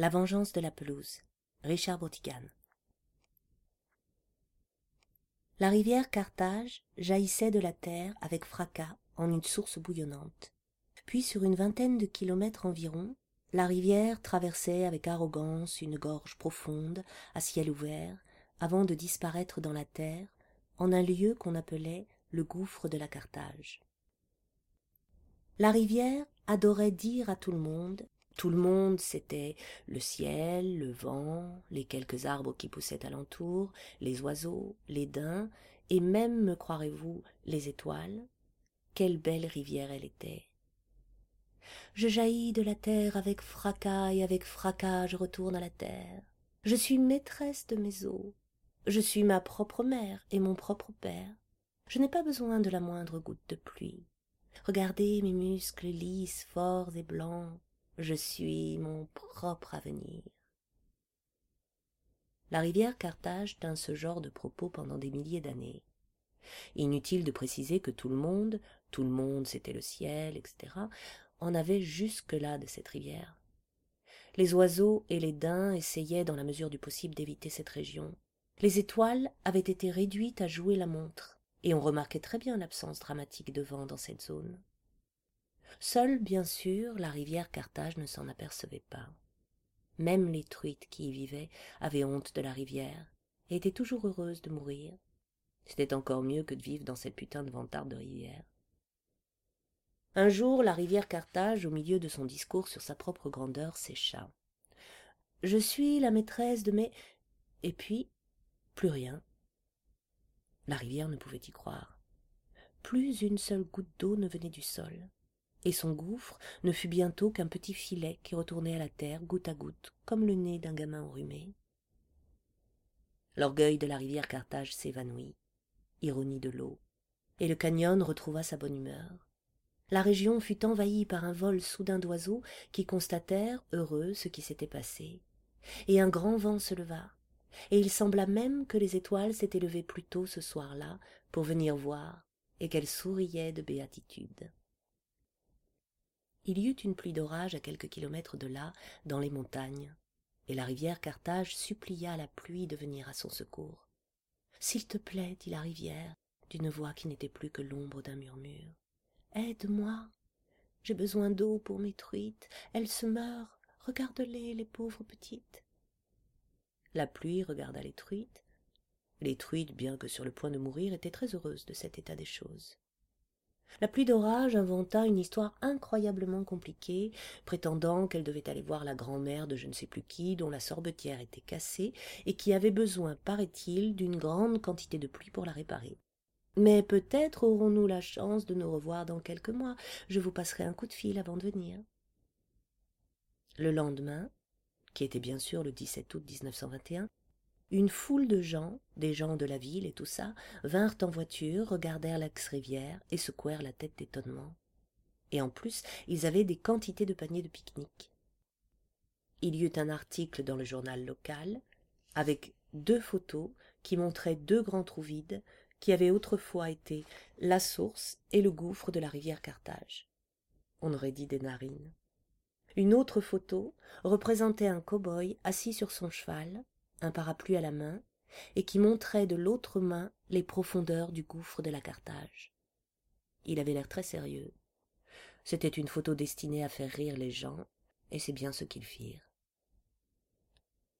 La vengeance de la pelouse. Richard. La rivière Carthage jaillissait de la terre avec fracas en une source bouillonnante. Puis sur une vingtaine de kilomètres environ, la rivière traversait avec arrogance une gorge profonde, à ciel ouvert, avant de disparaître dans la terre, en un lieu qu'on appelait le gouffre de la Carthage. La rivière adorait dire à tout le monde tout le monde, c'était le ciel, le vent, les quelques arbres qui poussaient alentour, les oiseaux, les daims, et même, me croirez-vous, les étoiles. Quelle belle rivière elle était. Je jaillis de la terre avec fracas et avec fracas je retourne à la terre. Je suis maîtresse de mes eaux. Je suis ma propre mère et mon propre père. Je n'ai pas besoin de la moindre goutte de pluie. Regardez mes muscles lisses, forts et blancs, je suis mon propre avenir. La rivière Carthage tint ce genre de propos pendant des milliers d'années. Inutile de préciser que tout le monde, tout le monde c'était le ciel, etc., en avait jusque-là de cette rivière. Les oiseaux et les daims essayaient dans la mesure du possible d'éviter cette région. Les étoiles avaient été réduites à jouer la montre, et on remarquait très bien l'absence dramatique de vent dans cette zone. Seule, bien sûr, la rivière Carthage ne s'en apercevait pas. Même les truites qui y vivaient avaient honte de la rivière et étaient toujours heureuses de mourir. C'était encore mieux que de vivre dans cette putain de vantarde de rivière. Un jour, la rivière Carthage, au milieu de son discours sur sa propre grandeur, sécha. Je suis la maîtresse de mes. Et puis, plus rien. La rivière ne pouvait y croire. Plus une seule goutte d'eau ne venait du sol et son gouffre ne fut bientôt qu'un petit filet qui retournait à la terre goutte à goutte, comme le nez d'un gamin enrhumé. L'orgueil de la rivière Carthage s'évanouit, ironie de l'eau, et le canyon retrouva sa bonne humeur. La région fut envahie par un vol soudain d'oiseaux qui constatèrent, heureux, ce qui s'était passé. Et un grand vent se leva, et il sembla même que les étoiles s'étaient levées plus tôt ce soir-là pour venir voir, et qu'elles souriaient de béatitude il y eut une pluie d'orage à quelques kilomètres de là dans les montagnes et la rivière carthage supplia la pluie de venir à son secours s'il te plaît dit la rivière d'une voix qui n'était plus que l'ombre d'un murmure aide-moi. J'ai besoin d'eau pour mes truites. Elles se meurent. Regarde-les les pauvres petites la pluie regarda les truites. Les truites bien que sur le point de mourir étaient très heureuses de cet état des choses la pluie d'orage inventa une histoire incroyablement compliquée, prétendant qu'elle devait aller voir la grand'mère de je ne sais plus qui, dont la sorbetière était cassée, et qui avait besoin, paraît-il, d'une grande quantité de pluie pour la réparer. Mais peut-être aurons-nous la chance de nous revoir dans quelques mois. Je vous passerai un coup de fil avant de venir. Le lendemain, qui était bien sûr le 17 août 1921, une foule de gens, des gens de la ville et tout ça, vinrent en voiture, regardèrent l'ex-rivière et secouèrent la tête d'étonnement. Et en plus, ils avaient des quantités de paniers de pique-nique. Il y eut un article dans le journal local, avec deux photos qui montraient deux grands trous vides qui avaient autrefois été la source et le gouffre de la rivière Carthage. On aurait dit des narines. Une autre photo représentait un cow-boy assis sur son cheval, un parapluie à la main, et qui montrait de l'autre main les profondeurs du gouffre de la Carthage. Il avait l'air très sérieux. C'était une photo destinée à faire rire les gens, et c'est bien ce qu'ils firent.